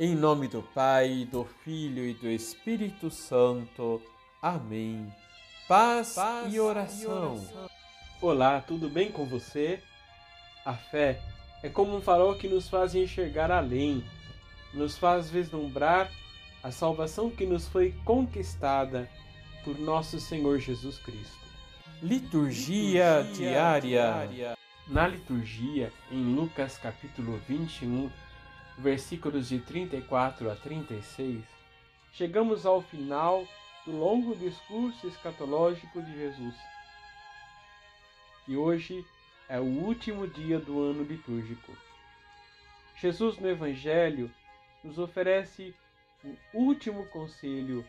Em nome do Pai, do Filho e do Espírito Santo. Amém. Paz, Paz e, oração. e oração. Olá, tudo bem com você? A fé é como um farol que nos faz enxergar além, nos faz vislumbrar a salvação que nos foi conquistada por nosso Senhor Jesus Cristo. Liturgia, liturgia diária. diária. Na liturgia, em Lucas capítulo 21, versículos de 34 a 36, chegamos ao final do longo discurso escatológico de Jesus. E hoje é o último dia do ano litúrgico. Jesus no Evangelho nos oferece um último conselho,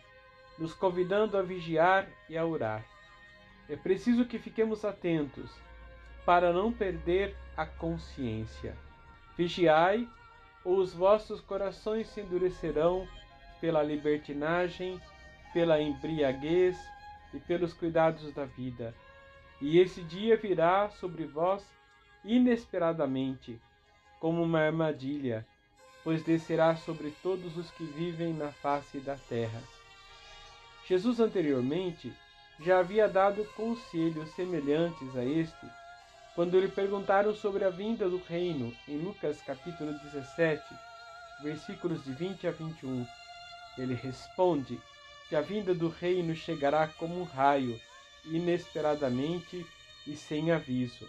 nos convidando a vigiar e a orar. É preciso que fiquemos atentos para não perder a consciência. Vigiai os vossos corações se endurecerão pela libertinagem, pela embriaguez e pelos cuidados da vida. E esse dia virá sobre vós inesperadamente, como uma armadilha, pois descerá sobre todos os que vivem na face da terra. Jesus anteriormente já havia dado conselhos semelhantes a este quando lhe perguntaram sobre a vinda do reino, em Lucas capítulo 17, versículos de 20 a 21, ele responde que a vinda do reino chegará como um raio, inesperadamente e sem aviso.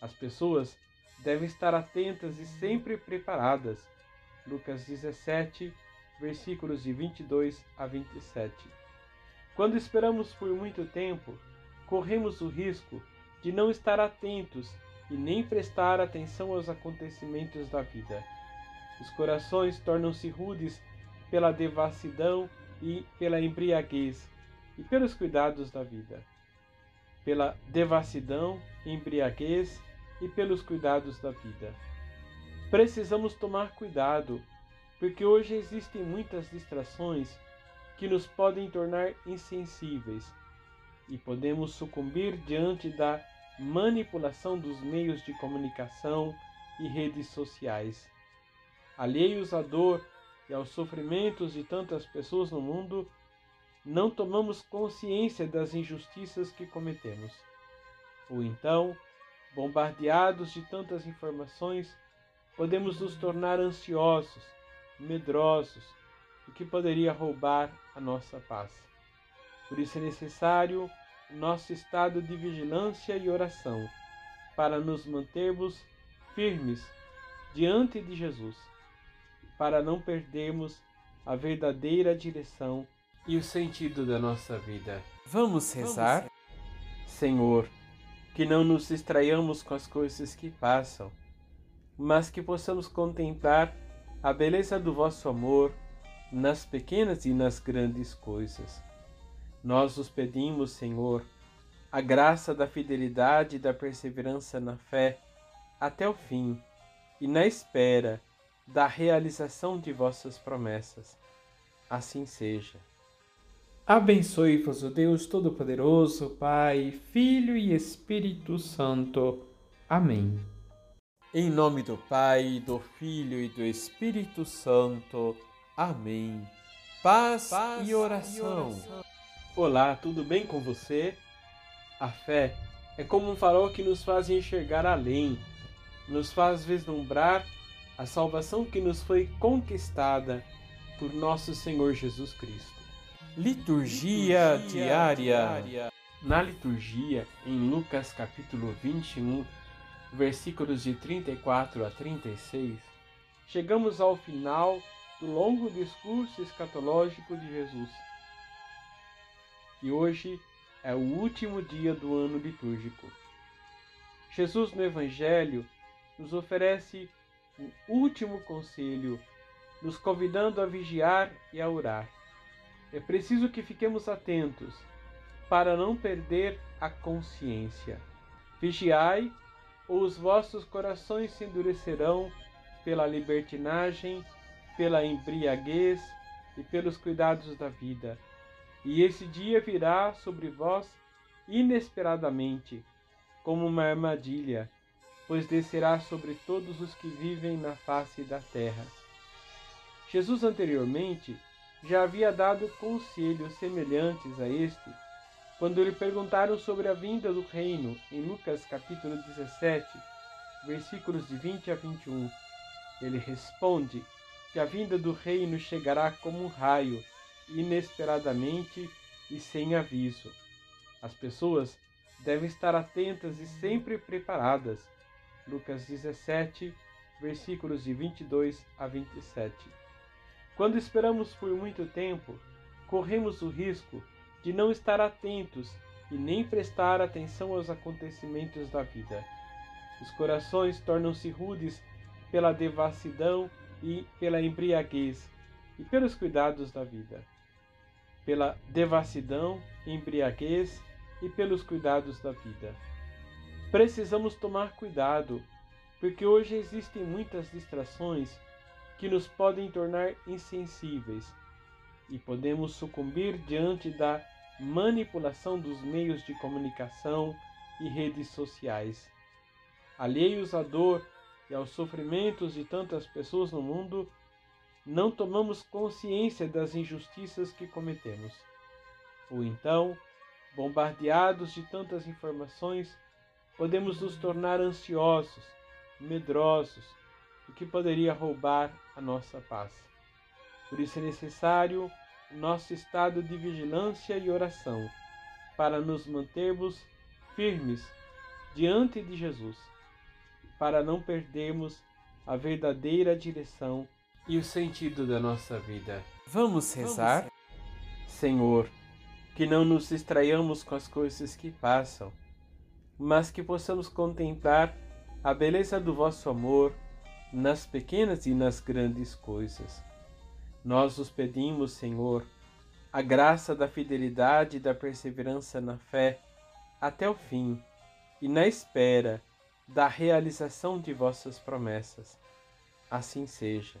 As pessoas devem estar atentas e sempre preparadas. Lucas 17, versículos de 22 a 27. Quando esperamos por muito tempo, corremos o risco de não estar atentos e nem prestar atenção aos acontecimentos da vida. Os corações tornam-se rudes pela devassidão e pela embriaguez e pelos cuidados da vida. Pela devassidão, embriaguez e pelos cuidados da vida. Precisamos tomar cuidado, porque hoje existem muitas distrações que nos podem tornar insensíveis e podemos sucumbir diante da manipulação dos meios de comunicação e redes sociais. Alheios à dor e aos sofrimentos de tantas pessoas no mundo, não tomamos consciência das injustiças que cometemos. Ou então, bombardeados de tantas informações, podemos nos tornar ansiosos, medrosos, o que poderia roubar a nossa paz. Por isso é necessário nosso estado de vigilância e oração, para nos mantermos firmes diante de Jesus, para não perdermos a verdadeira direção e o sentido da nossa vida. Vamos rezar? Senhor, que não nos distraiamos com as coisas que passam, mas que possamos contemplar a beleza do vosso amor nas pequenas e nas grandes coisas nós os pedimos, Senhor, a graça da fidelidade e da perseverança na fé até o fim e na espera da realização de vossas promessas. Assim seja. Abençoe-vos o Deus Todo-Poderoso, Pai, Filho e Espírito Santo. Amém. Em nome do Pai, do Filho e do Espírito Santo. Amém. Paz, Paz e, oração. e oração. Olá, tudo bem com você? A fé é como um farol que nos faz enxergar além, nos faz vislumbrar a salvação que nos foi conquistada por nosso Senhor Jesus Cristo. Liturgia, liturgia diária. diária. Na liturgia, em Lucas capítulo 21, versículos de 34 a 36, chegamos ao final do longo discurso escatológico de Jesus e hoje é o último dia do ano litúrgico. Jesus no Evangelho nos oferece um último conselho, nos convidando a vigiar e a orar. É preciso que fiquemos atentos para não perder a consciência. Vigiai, ou os vossos corações se endurecerão pela libertinagem, pela embriaguez e pelos cuidados da vida e esse dia virá sobre vós inesperadamente, como uma armadilha, pois descerá sobre todos os que vivem na face da terra. Jesus anteriormente já havia dado conselhos semelhantes a este quando lhe perguntaram sobre a vinda do reino em Lucas capítulo 17, versículos de 20 a 21. Ele responde que a vinda do reino chegará como um raio, inesperadamente e sem aviso. As pessoas devem estar atentas e sempre preparadas. Lucas 17, versículos de 22 a 27. Quando esperamos por muito tempo, corremos o risco de não estar atentos e nem prestar atenção aos acontecimentos da vida. Os corações tornam-se rudes pela devassidão e pela embriaguez e pelos cuidados da vida. Pela devassidão, embriaguez e pelos cuidados da vida. Precisamos tomar cuidado, porque hoje existem muitas distrações que nos podem tornar insensíveis e podemos sucumbir diante da manipulação dos meios de comunicação e redes sociais. Alheios à dor e aos sofrimentos de tantas pessoas no mundo, não tomamos consciência das injustiças que cometemos. Ou então, bombardeados de tantas informações, podemos nos tornar ansiosos, medrosos o que poderia roubar a nossa paz. Por isso é necessário nosso estado de vigilância e oração para nos mantermos firmes diante de Jesus, para não perdermos a verdadeira direção e o sentido da nossa vida. Vamos rezar? Vamos. Senhor, que não nos distraiamos com as coisas que passam, mas que possamos contemplar a beleza do vosso amor nas pequenas e nas grandes coisas. Nós os pedimos, Senhor, a graça da fidelidade e da perseverança na fé até o fim e na espera da realização de vossas promessas. Assim seja.